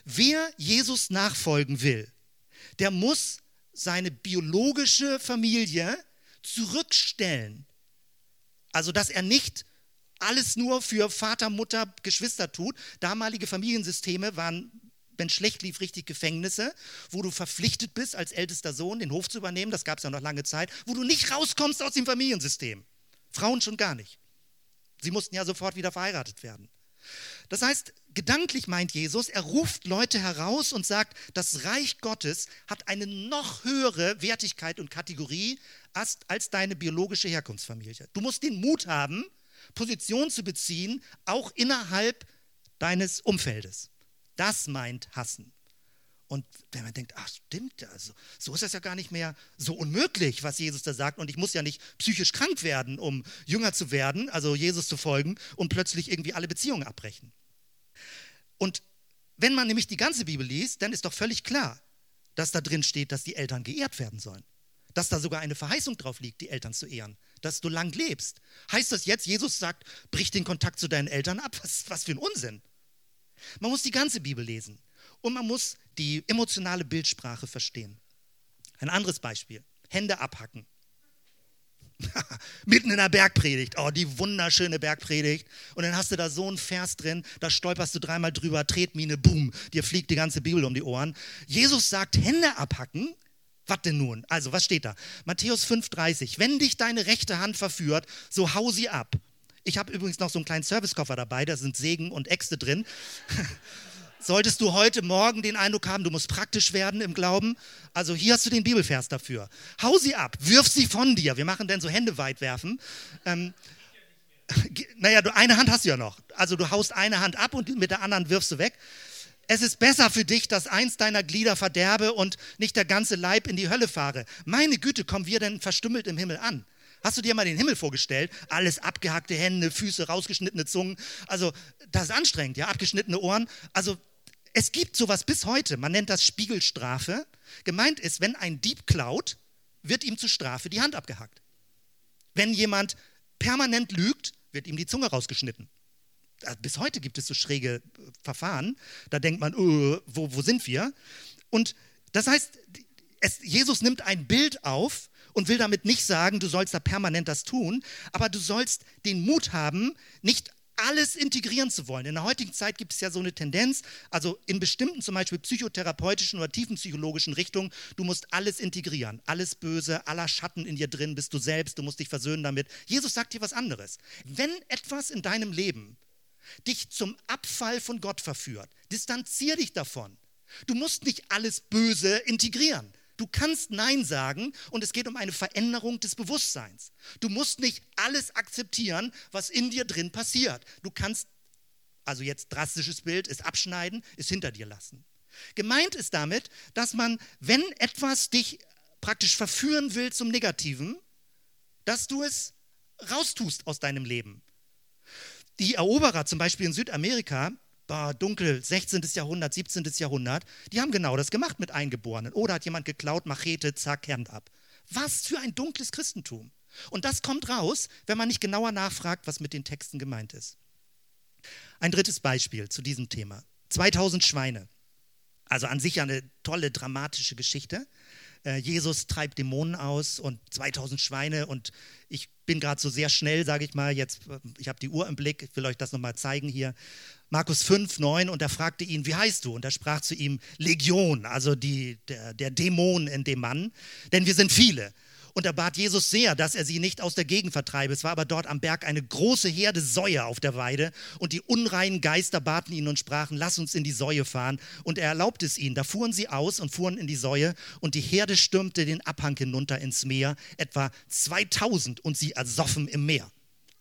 Wer Jesus nachfolgen will, der muss seine biologische Familie zurückstellen. Also dass er nicht alles nur für Vater, Mutter, Geschwister tut. Damalige Familiensysteme waren wenn schlecht lief, richtig Gefängnisse, wo du verpflichtet bist, als ältester Sohn den Hof zu übernehmen, das gab es ja noch lange Zeit, wo du nicht rauskommst aus dem Familiensystem. Frauen schon gar nicht. Sie mussten ja sofort wieder verheiratet werden. Das heißt, gedanklich meint Jesus, er ruft Leute heraus und sagt, das Reich Gottes hat eine noch höhere Wertigkeit und Kategorie als, als deine biologische Herkunftsfamilie. Du musst den Mut haben, Position zu beziehen, auch innerhalb deines Umfeldes. Das meint hassen. Und wenn man denkt, ach stimmt, also, so ist das ja gar nicht mehr so unmöglich, was Jesus da sagt. Und ich muss ja nicht psychisch krank werden, um jünger zu werden, also Jesus zu folgen und plötzlich irgendwie alle Beziehungen abbrechen. Und wenn man nämlich die ganze Bibel liest, dann ist doch völlig klar, dass da drin steht, dass die Eltern geehrt werden sollen. Dass da sogar eine Verheißung drauf liegt, die Eltern zu ehren. Dass du lang lebst. Heißt das jetzt, Jesus sagt, brich den Kontakt zu deinen Eltern ab? Was, was für ein Unsinn. Man muss die ganze Bibel lesen und man muss die emotionale Bildsprache verstehen. Ein anderes Beispiel: Hände abhacken. Mitten in der Bergpredigt, oh, die wunderschöne Bergpredigt. Und dann hast du da so einen Vers drin, da stolperst du dreimal drüber, Tretmine, boom, dir fliegt die ganze Bibel um die Ohren. Jesus sagt, Hände abhacken. Was denn nun? Also, was steht da? Matthäus 5,30. Wenn dich deine rechte Hand verführt, so hau sie ab. Ich habe übrigens noch so einen kleinen Servicekoffer dabei, da sind Sägen und Äxte drin. Solltest du heute Morgen den Eindruck haben, du musst praktisch werden im Glauben, also hier hast du den Bibelvers dafür. Hau sie ab, wirf sie von dir. Wir machen dann so Hände weit werfen. Ähm, naja, du, eine Hand hast du ja noch. Also du haust eine Hand ab und mit der anderen wirfst du weg. Es ist besser für dich, dass eins deiner Glieder verderbe und nicht der ganze Leib in die Hölle fahre. Meine Güte, kommen wir denn verstümmelt im Himmel an? Hast du dir mal den Himmel vorgestellt? Alles abgehackte Hände, Füße, rausgeschnittene Zungen. Also, das ist anstrengend, ja, abgeschnittene Ohren. Also, es gibt sowas bis heute. Man nennt das Spiegelstrafe. Gemeint ist, wenn ein Dieb klaut, wird ihm zur Strafe die Hand abgehackt. Wenn jemand permanent lügt, wird ihm die Zunge rausgeschnitten. Äh, bis heute gibt es so schräge äh, Verfahren. Da denkt man, oh, wo, wo sind wir? Und das heißt, es, Jesus nimmt ein Bild auf und will damit nicht sagen, du sollst da permanent das tun, aber du sollst den Mut haben, nicht alles integrieren zu wollen. In der heutigen Zeit gibt es ja so eine Tendenz, also in bestimmten zum Beispiel psychotherapeutischen oder tiefenpsychologischen Richtungen, du musst alles integrieren, alles Böse, aller Schatten in dir drin bist du selbst, du musst dich versöhnen damit. Jesus sagt dir was anderes. Wenn etwas in deinem Leben dich zum Abfall von Gott verführt, distanzier dich davon. Du musst nicht alles Böse integrieren. Du kannst Nein sagen und es geht um eine Veränderung des Bewusstseins. Du musst nicht alles akzeptieren, was in dir drin passiert. Du kannst, also jetzt drastisches Bild, es abschneiden, es hinter dir lassen. Gemeint ist damit, dass man, wenn etwas dich praktisch verführen will zum Negativen, dass du es raustust aus deinem Leben. Die Eroberer zum Beispiel in Südamerika, boah, dunkel, 16. Jahrhundert, 17. Jahrhundert, die haben genau das gemacht mit Eingeborenen. Oder hat jemand geklaut, Machete, zack, Hand ab. Was für ein dunkles Christentum. Und das kommt raus, wenn man nicht genauer nachfragt, was mit den Texten gemeint ist. Ein drittes Beispiel zu diesem Thema. 2000 Schweine. Also an sich eine tolle, dramatische Geschichte. Äh, Jesus treibt Dämonen aus und 2000 Schweine und ich bin gerade so sehr schnell, sage ich mal, jetzt, äh, ich habe die Uhr im Blick, ich will euch das nochmal zeigen hier. Markus 5, 9 und er fragte ihn, wie heißt du? Und er sprach zu ihm, Legion, also die, der, der Dämon in dem Mann, denn wir sind viele. Und er bat Jesus sehr, dass er sie nicht aus der Gegend vertreibe. Es war aber dort am Berg eine große Herde Säue auf der Weide. Und die unreinen Geister baten ihn und sprachen, lass uns in die Säue fahren. Und er erlaubte es ihnen. Da fuhren sie aus und fuhren in die Säue. Und die Herde stürmte den Abhang hinunter ins Meer. Etwa 2000 und sie ersoffen im Meer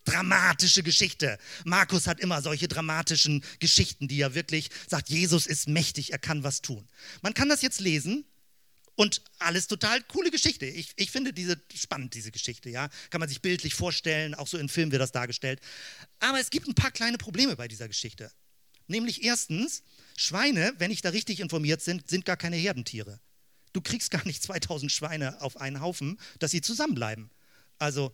dramatische Geschichte. Markus hat immer solche dramatischen Geschichten, die er wirklich sagt, Jesus ist mächtig, er kann was tun. Man kann das jetzt lesen und alles total coole Geschichte. Ich, ich finde diese spannend, diese Geschichte, ja. Kann man sich bildlich vorstellen, auch so in Filmen wird das dargestellt. Aber es gibt ein paar kleine Probleme bei dieser Geschichte. Nämlich erstens, Schweine, wenn ich da richtig informiert bin, sind gar keine Herdentiere. Du kriegst gar nicht 2000 Schweine auf einen Haufen, dass sie zusammenbleiben. Also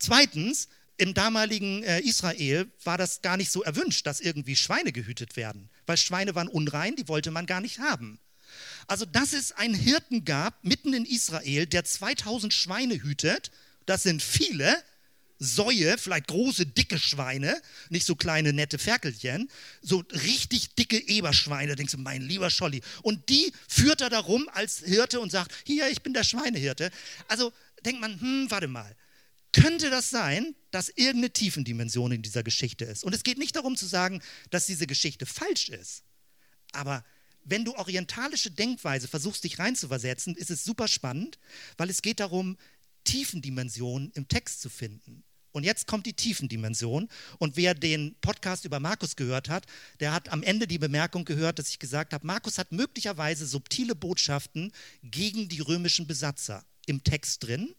zweitens, im damaligen äh, Israel war das gar nicht so erwünscht, dass irgendwie Schweine gehütet werden, weil Schweine waren unrein, die wollte man gar nicht haben. Also, dass es einen Hirten gab mitten in Israel, der 2000 Schweine hütet, das sind viele, Säue, vielleicht große, dicke Schweine, nicht so kleine, nette Ferkelchen, so richtig dicke Eberschweine, denkst du, mein lieber Scholli. Und die führt er darum als Hirte und sagt, hier, ich bin der Schweinehirte. Also denkt man, hm, warte mal, könnte das sein, dass irgendeine Tiefendimension in dieser Geschichte ist? Und es geht nicht darum zu sagen, dass diese Geschichte falsch ist, aber wenn du orientalische Denkweise versuchst, dich reinzuversetzen, ist es super spannend, weil es geht darum, Tiefendimensionen im Text zu finden. Und jetzt kommt die Tiefendimension. Und wer den Podcast über Markus gehört hat, der hat am Ende die Bemerkung gehört, dass ich gesagt habe, Markus hat möglicherweise subtile Botschaften gegen die römischen Besatzer im Text drin,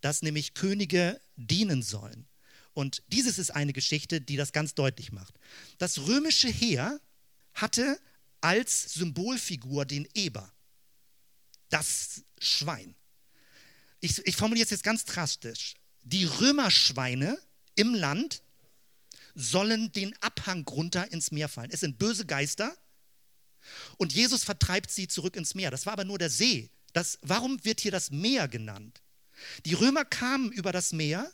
dass nämlich Könige dienen sollen. Und dieses ist eine Geschichte, die das ganz deutlich macht. Das römische Heer hatte als Symbolfigur den Eber, das Schwein. Ich, ich formuliere es jetzt ganz drastisch. Die Römerschweine im Land sollen den Abhang runter ins Meer fallen. Es sind böse Geister und Jesus vertreibt sie zurück ins Meer. Das war aber nur der See. Das, warum wird hier das Meer genannt? Die Römer kamen über das Meer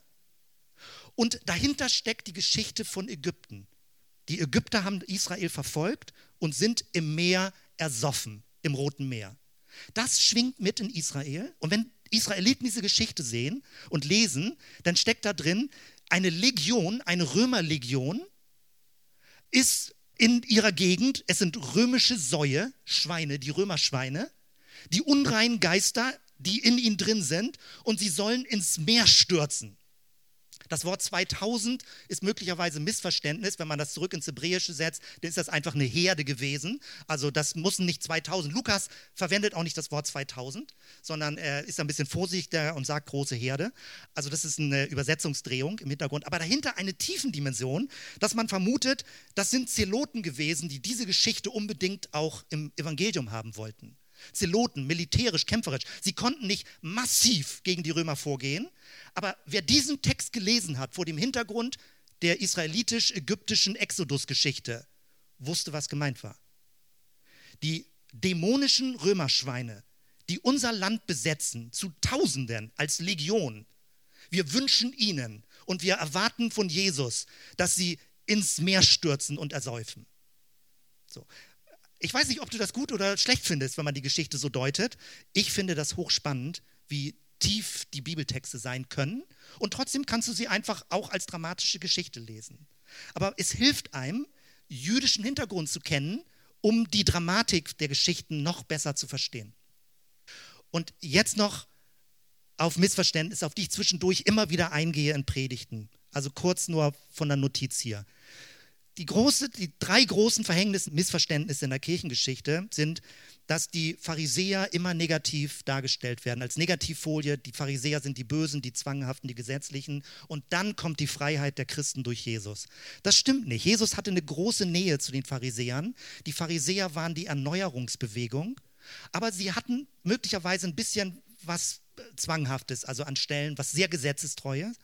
und dahinter steckt die Geschichte von Ägypten. Die Ägypter haben Israel verfolgt und sind im Meer ersoffen, im Roten Meer. Das schwingt mit in Israel. Und wenn Israeliten diese Geschichte sehen und lesen, dann steckt da drin, eine Legion, eine Römerlegion, ist in ihrer Gegend, es sind römische Säue, Schweine, die Römerschweine, die unreinen Geister, die in ihnen drin sind, und sie sollen ins Meer stürzen. Das Wort 2000 ist möglicherweise Missverständnis. Wenn man das zurück ins Hebräische setzt, dann ist das einfach eine Herde gewesen. Also das müssen nicht 2000. Lukas verwendet auch nicht das Wort 2000, sondern er ist ein bisschen vorsichtiger und sagt große Herde. Also das ist eine Übersetzungsdrehung im Hintergrund. Aber dahinter eine Tiefendimension, dass man vermutet, das sind Zeloten gewesen, die diese Geschichte unbedingt auch im Evangelium haben wollten. Zeloten, militärisch, kämpferisch. Sie konnten nicht massiv gegen die Römer vorgehen, aber wer diesen Text gelesen hat vor dem Hintergrund der israelitisch-ägyptischen Exodus-Geschichte, wusste, was gemeint war. Die dämonischen Römerschweine, die unser Land besetzen, zu Tausenden als Legion, wir wünschen ihnen und wir erwarten von Jesus, dass sie ins Meer stürzen und ersäufen. So. Ich weiß nicht, ob du das gut oder schlecht findest, wenn man die Geschichte so deutet. Ich finde das hochspannend, wie tief die Bibeltexte sein können. Und trotzdem kannst du sie einfach auch als dramatische Geschichte lesen. Aber es hilft einem, jüdischen Hintergrund zu kennen, um die Dramatik der Geschichten noch besser zu verstehen. Und jetzt noch auf Missverständnisse, auf die ich zwischendurch immer wieder eingehe in Predigten. Also kurz nur von der Notiz hier die, große, die drei großen Verhängnisse, Missverständnisse in der Kirchengeschichte sind, dass die Pharisäer immer negativ dargestellt werden, als Negativfolie. Die Pharisäer sind die Bösen, die Zwanghaften, die Gesetzlichen. Und dann kommt die Freiheit der Christen durch Jesus. Das stimmt nicht. Jesus hatte eine große Nähe zu den Pharisäern. Die Pharisäer waren die Erneuerungsbewegung. Aber sie hatten möglicherweise ein bisschen was Zwanghaftes, also an Stellen, was sehr Gesetzestreues.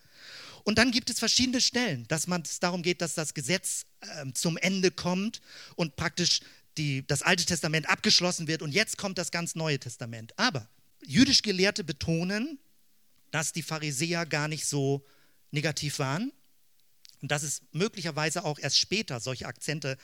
Und dann gibt es verschiedene Stellen, dass man es darum geht, dass das Gesetz äh, zum Ende kommt und praktisch die, das Alte Testament abgeschlossen wird und jetzt kommt das ganz Neue Testament. Aber jüdisch Gelehrte betonen, dass die Pharisäer gar nicht so negativ waren und dass es möglicherweise auch erst später solche Akzente,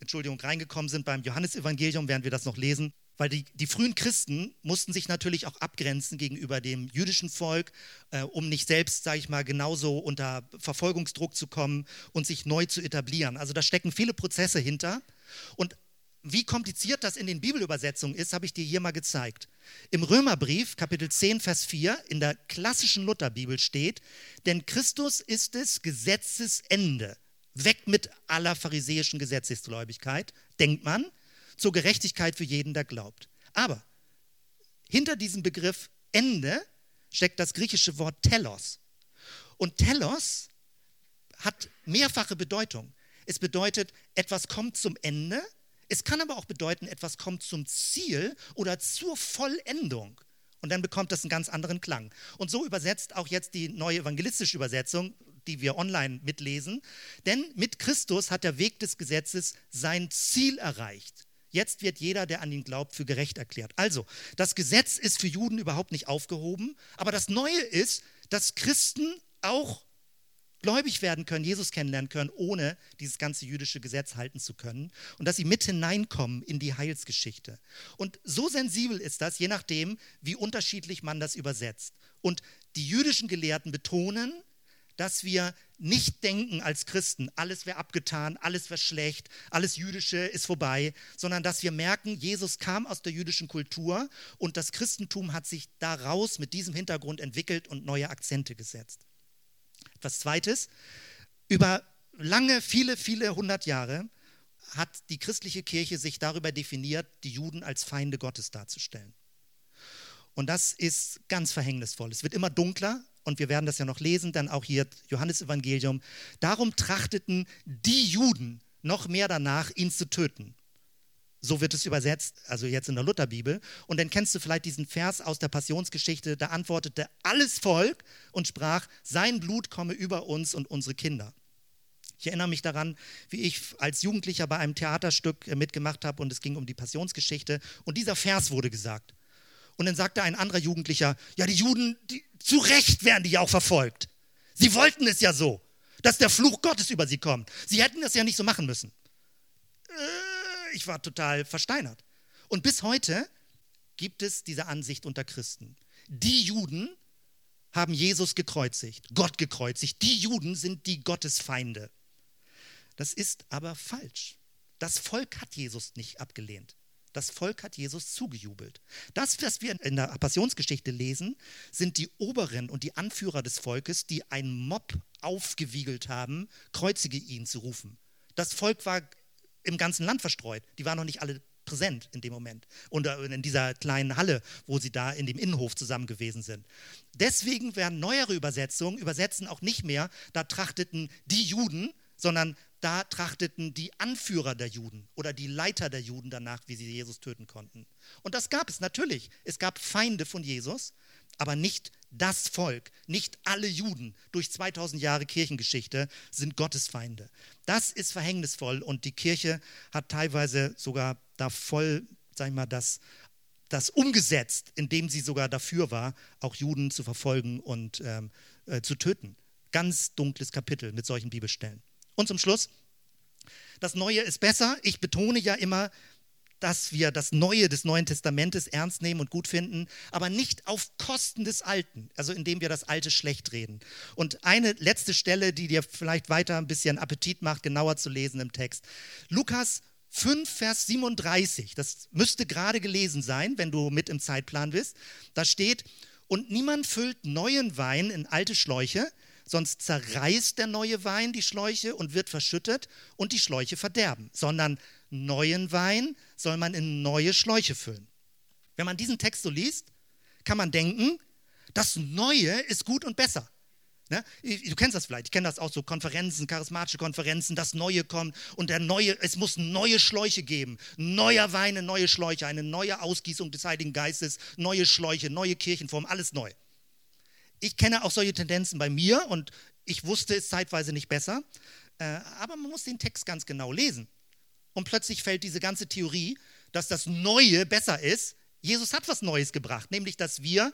Entschuldigung, reingekommen sind beim Johannesevangelium, während wir das noch lesen, weil die, die frühen Christen mussten sich natürlich auch abgrenzen gegenüber dem jüdischen Volk, äh, um nicht selbst, sage ich mal, genauso unter Verfolgungsdruck zu kommen und sich neu zu etablieren. Also da stecken viele Prozesse hinter. Und wie kompliziert das in den Bibelübersetzungen ist, habe ich dir hier mal gezeigt. Im Römerbrief, Kapitel 10, Vers 4, in der klassischen Lutherbibel steht, denn Christus ist es Gesetzesende. Weg mit aller pharisäischen Gesetzesgläubigkeit, denkt man, zur Gerechtigkeit für jeden, der glaubt. Aber hinter diesem Begriff Ende steckt das griechische Wort Telos. Und Telos hat mehrfache Bedeutung. Es bedeutet, etwas kommt zum Ende. Es kann aber auch bedeuten, etwas kommt zum Ziel oder zur Vollendung. Und dann bekommt das einen ganz anderen Klang. Und so übersetzt auch jetzt die neue evangelistische Übersetzung, die wir online mitlesen. Denn mit Christus hat der Weg des Gesetzes sein Ziel erreicht. Jetzt wird jeder, der an ihn glaubt, für gerecht erklärt. Also, das Gesetz ist für Juden überhaupt nicht aufgehoben, aber das Neue ist, dass Christen auch gläubig werden können, Jesus kennenlernen können, ohne dieses ganze jüdische Gesetz halten zu können und dass sie mit hineinkommen in die Heilsgeschichte. Und so sensibel ist das, je nachdem, wie unterschiedlich man das übersetzt. Und die jüdischen Gelehrten betonen, dass wir nicht denken als Christen, alles wäre abgetan, alles wäre schlecht, alles Jüdische ist vorbei, sondern dass wir merken, Jesus kam aus der jüdischen Kultur und das Christentum hat sich daraus mit diesem Hintergrund entwickelt und neue Akzente gesetzt. Etwas Zweites, über lange, viele, viele hundert Jahre hat die christliche Kirche sich darüber definiert, die Juden als Feinde Gottes darzustellen. Und das ist ganz verhängnisvoll. Es wird immer dunkler, und wir werden das ja noch lesen, dann auch hier Johannesevangelium. Darum trachteten die Juden noch mehr danach, ihn zu töten. So wird es übersetzt, also jetzt in der Lutherbibel. Und dann kennst du vielleicht diesen Vers aus der Passionsgeschichte, da antwortete alles Volk und sprach, sein Blut komme über uns und unsere Kinder. Ich erinnere mich daran, wie ich als Jugendlicher bei einem Theaterstück mitgemacht habe und es ging um die Passionsgeschichte und dieser Vers wurde gesagt. Und dann sagte ein anderer Jugendlicher, ja, die Juden, die, zu Recht werden die ja auch verfolgt. Sie wollten es ja so, dass der Fluch Gottes über sie kommt. Sie hätten das ja nicht so machen müssen. Äh, ich war total versteinert. Und bis heute gibt es diese Ansicht unter Christen. Die Juden haben Jesus gekreuzigt, Gott gekreuzigt. Die Juden sind die Gottesfeinde. Das ist aber falsch. Das Volk hat Jesus nicht abgelehnt. Das Volk hat Jesus zugejubelt. Das, was wir in der Passionsgeschichte lesen, sind die Oberen und die Anführer des Volkes, die einen Mob aufgewiegelt haben, kreuzige ihn zu rufen. Das Volk war im ganzen Land verstreut. Die waren noch nicht alle präsent in dem Moment. Und in dieser kleinen Halle, wo sie da in dem Innenhof zusammen gewesen sind. Deswegen werden neuere Übersetzungen übersetzen auch nicht mehr, da trachteten die Juden, sondern da trachteten die Anführer der Juden oder die Leiter der Juden danach, wie sie Jesus töten konnten. Und das gab es natürlich. Es gab Feinde von Jesus, aber nicht das Volk, nicht alle Juden durch 2000 Jahre Kirchengeschichte sind Gottesfeinde. Das ist verhängnisvoll und die Kirche hat teilweise sogar da voll, sag ich mal, das, das umgesetzt, indem sie sogar dafür war, auch Juden zu verfolgen und ähm, äh, zu töten. Ganz dunkles Kapitel mit solchen Bibelstellen. Und zum Schluss, das Neue ist besser. Ich betone ja immer, dass wir das Neue des Neuen Testamentes ernst nehmen und gut finden, aber nicht auf Kosten des Alten, also indem wir das Alte schlecht reden. Und eine letzte Stelle, die dir vielleicht weiter ein bisschen Appetit macht, genauer zu lesen im Text. Lukas 5, Vers 37, das müsste gerade gelesen sein, wenn du mit im Zeitplan bist. Da steht, und niemand füllt neuen Wein in alte Schläuche, sonst zerreißt der neue Wein die Schläuche und wird verschüttet und die Schläuche verderben, sondern neuen Wein soll man in neue Schläuche füllen. Wenn man diesen Text so liest, kann man denken, das Neue ist gut und besser. Ne? Du kennst das vielleicht, ich kenne das auch so, Konferenzen, charismatische Konferenzen, das Neue kommt und der Neue, es muss neue Schläuche geben, neuer Wein, neue Schläuche, eine neue Ausgießung des Heiligen Geistes, neue Schläuche, neue Kirchenform, alles neu ich kenne auch solche Tendenzen bei mir und ich wusste es zeitweise nicht besser. Äh, aber man muss den Text ganz genau lesen. Und plötzlich fällt diese ganze Theorie, dass das Neue besser ist, Jesus hat was Neues gebracht, nämlich dass wir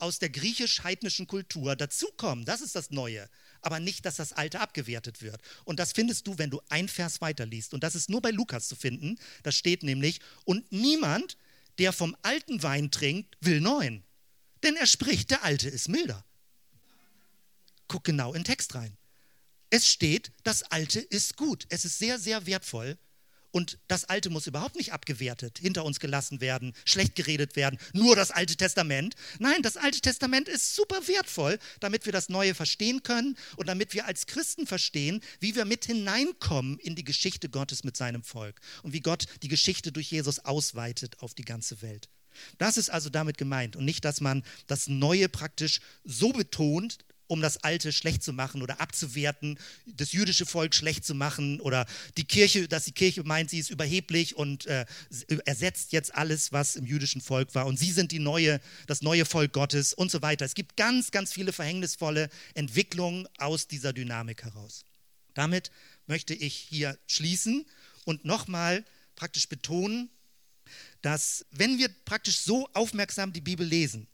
aus der griechisch-heidnischen Kultur dazukommen. Das ist das Neue. Aber nicht, dass das Alte abgewertet wird. Und das findest du, wenn du ein Vers weiterliest. Und das ist nur bei Lukas zu finden. Da steht nämlich, und niemand, der vom alten Wein trinkt, will neuen. Denn er spricht, der Alte ist milder. Guck genau in den Text rein. Es steht, das Alte ist gut. Es ist sehr, sehr wertvoll. Und das Alte muss überhaupt nicht abgewertet, hinter uns gelassen werden, schlecht geredet werden, nur das Alte Testament. Nein, das Alte Testament ist super wertvoll, damit wir das Neue verstehen können und damit wir als Christen verstehen, wie wir mit hineinkommen in die Geschichte Gottes mit seinem Volk und wie Gott die Geschichte durch Jesus ausweitet auf die ganze Welt. Das ist also damit gemeint und nicht, dass man das Neue praktisch so betont, um das Alte schlecht zu machen oder abzuwerten, das jüdische Volk schlecht zu machen oder die Kirche, dass die Kirche meint, sie ist überheblich und äh, ersetzt jetzt alles, was im jüdischen Volk war und sie sind die neue, das neue Volk Gottes und so weiter. Es gibt ganz, ganz viele verhängnisvolle Entwicklungen aus dieser Dynamik heraus. Damit möchte ich hier schließen und nochmal praktisch betonen, dass wenn wir praktisch so aufmerksam die Bibel lesen,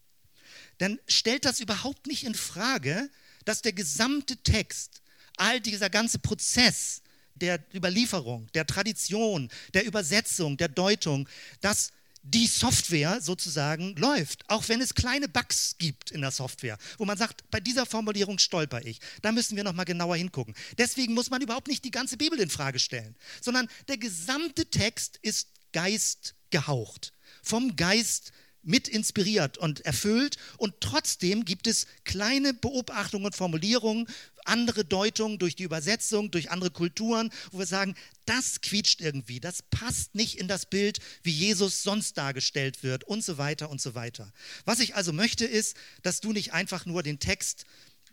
dann stellt das überhaupt nicht in Frage, dass der gesamte Text, all dieser ganze Prozess der Überlieferung, der Tradition, der Übersetzung, der Deutung, dass die Software sozusagen läuft, auch wenn es kleine Bugs gibt in der Software, wo man sagt, bei dieser Formulierung stolper ich. Da müssen wir noch mal genauer hingucken. Deswegen muss man überhaupt nicht die ganze Bibel in Frage stellen, sondern der gesamte Text ist Geist gehaucht, vom Geist mit inspiriert und erfüllt. Und trotzdem gibt es kleine Beobachtungen und Formulierungen, andere Deutungen durch die Übersetzung, durch andere Kulturen, wo wir sagen, das quietscht irgendwie, das passt nicht in das Bild, wie Jesus sonst dargestellt wird und so weiter und so weiter. Was ich also möchte, ist, dass du nicht einfach nur den Text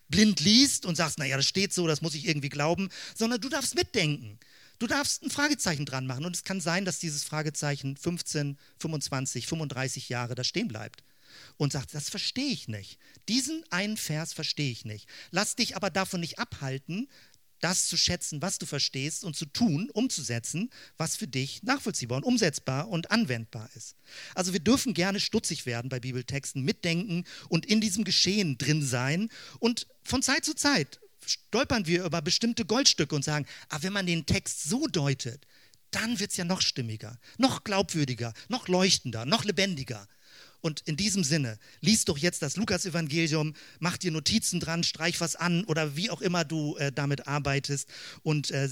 blind liest und sagst, naja, das steht so, das muss ich irgendwie glauben, sondern du darfst mitdenken. Du darfst ein Fragezeichen dran machen und es kann sein, dass dieses Fragezeichen 15, 25, 35 Jahre da stehen bleibt und sagt, das verstehe ich nicht. Diesen einen Vers verstehe ich nicht. Lass dich aber davon nicht abhalten, das zu schätzen, was du verstehst und zu tun, umzusetzen, was für dich nachvollziehbar und umsetzbar und anwendbar ist. Also wir dürfen gerne stutzig werden bei Bibeltexten, mitdenken und in diesem Geschehen drin sein und von Zeit zu Zeit stolpern wir über bestimmte Goldstücke und sagen, ah, wenn man den Text so deutet, dann wird es ja noch stimmiger, noch glaubwürdiger, noch leuchtender, noch lebendiger. Und in diesem Sinne, lies doch jetzt das Lukas-Evangelium, mach dir Notizen dran, streich was an oder wie auch immer du äh, damit arbeitest und äh,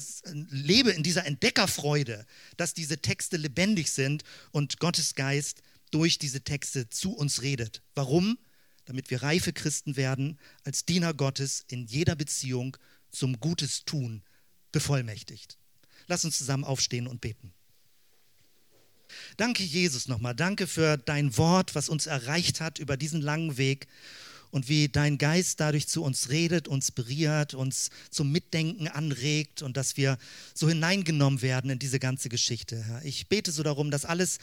lebe in dieser Entdeckerfreude, dass diese Texte lebendig sind und Gottes Geist durch diese Texte zu uns redet. Warum? Damit wir reife Christen werden, als Diener Gottes in jeder Beziehung zum Gutes tun bevollmächtigt. Lass uns zusammen aufstehen und beten. Danke, Jesus, nochmal. Danke für dein Wort, was uns erreicht hat über diesen langen Weg und wie dein Geist dadurch zu uns redet, uns berührt, uns zum Mitdenken anregt und dass wir so hineingenommen werden in diese ganze Geschichte. Ich bete so darum, dass alles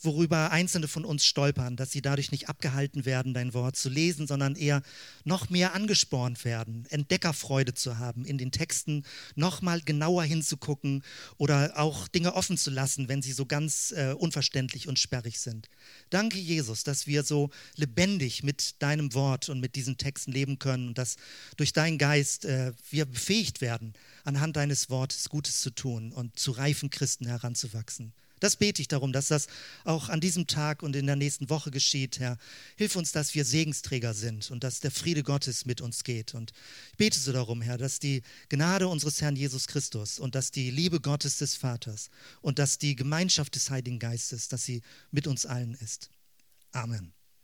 worüber Einzelne von uns stolpern, dass sie dadurch nicht abgehalten werden, dein Wort zu lesen, sondern eher noch mehr angespornt werden, Entdeckerfreude zu haben, in den Texten nochmal genauer hinzugucken oder auch Dinge offen zu lassen, wenn sie so ganz äh, unverständlich und sperrig sind. Danke, Jesus, dass wir so lebendig mit deinem Wort und mit diesen Texten leben können und dass durch deinen Geist äh, wir befähigt werden, anhand deines Wortes Gutes zu tun und zu reifen Christen heranzuwachsen. Das bete ich darum, dass das auch an diesem Tag und in der nächsten Woche geschieht, Herr. Hilf uns, dass wir Segensträger sind und dass der Friede Gottes mit uns geht. Und ich bete so darum, Herr, dass die Gnade unseres Herrn Jesus Christus und dass die Liebe Gottes des Vaters und dass die Gemeinschaft des Heiligen Geistes, dass sie mit uns allen ist. Amen.